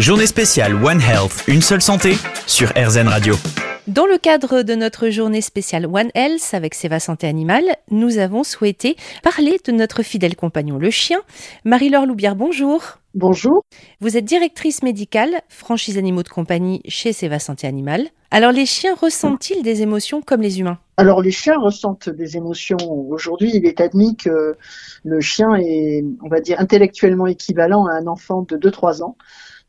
Journée spéciale One Health, une seule santé sur RZN Radio. Dans le cadre de notre journée spéciale One Health avec Seva Santé Animale, nous avons souhaité parler de notre fidèle compagnon le chien. Marie-Laure Loubière, bonjour. Bonjour. Vous êtes directrice médicale, franchise animaux de compagnie chez Seva Santé Animale. Alors les chiens ressentent-ils des émotions comme les humains? Alors les chiens ressentent des émotions. Aujourd'hui, il est admis que le chien est, on va dire, intellectuellement équivalent à un enfant de 2-3 ans.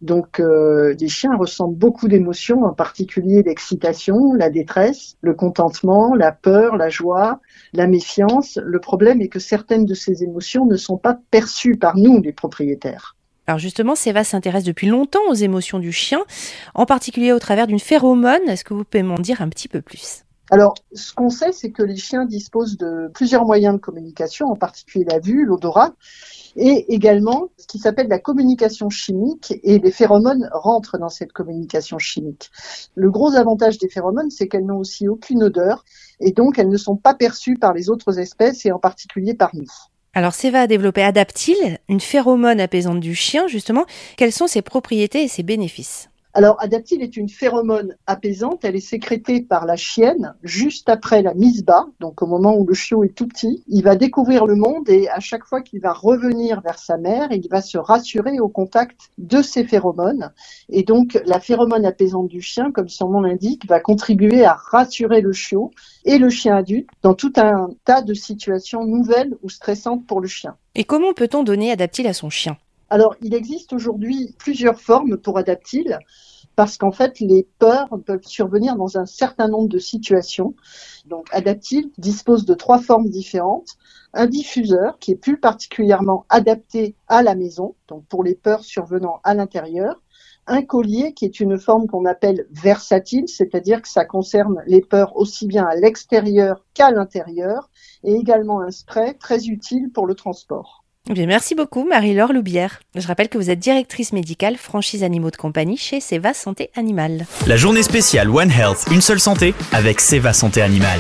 Donc euh, les chiens ressentent beaucoup d'émotions, en particulier l'excitation, la détresse, le contentement, la peur, la joie, la méfiance. Le problème est que certaines de ces émotions ne sont pas perçues par nous, les propriétaires. Alors justement, Seva s'intéresse depuis longtemps aux émotions du chien, en particulier au travers d'une phéromone. Est-ce que vous pouvez m'en dire un petit peu plus? Alors, ce qu'on sait, c'est que les chiens disposent de plusieurs moyens de communication, en particulier la vue, l'odorat, et également ce qui s'appelle la communication chimique, et les phéromones rentrent dans cette communication chimique. Le gros avantage des phéromones, c'est qu'elles n'ont aussi aucune odeur, et donc elles ne sont pas perçues par les autres espèces, et en particulier par nous. Alors Seva a développé Adaptil, une phéromone apaisante du chien, justement. Quelles sont ses propriétés et ses bénéfices? Alors, Adaptil est une phéromone apaisante. Elle est sécrétée par la chienne juste après la mise bas, donc au moment où le chiot est tout petit. Il va découvrir le monde et à chaque fois qu'il va revenir vers sa mère, il va se rassurer au contact de ces phéromones. Et donc, la phéromone apaisante du chien, comme son nom l'indique, va contribuer à rassurer le chiot et le chien adulte dans tout un tas de situations nouvelles ou stressantes pour le chien. Et comment peut-on donner Adaptil à son chien? Alors, il existe aujourd'hui plusieurs formes pour Adaptil, parce qu'en fait, les peurs peuvent survenir dans un certain nombre de situations. Donc, Adaptil dispose de trois formes différentes. Un diffuseur qui est plus particulièrement adapté à la maison, donc pour les peurs survenant à l'intérieur. Un collier qui est une forme qu'on appelle versatile, c'est-à-dire que ça concerne les peurs aussi bien à l'extérieur qu'à l'intérieur, et également un spray très utile pour le transport. Bien, merci beaucoup Marie-Laure Loubière. Je rappelle que vous êtes directrice médicale franchise animaux de compagnie chez Seva Santé Animale. La journée spéciale One Health, une seule santé avec Seva Santé Animale.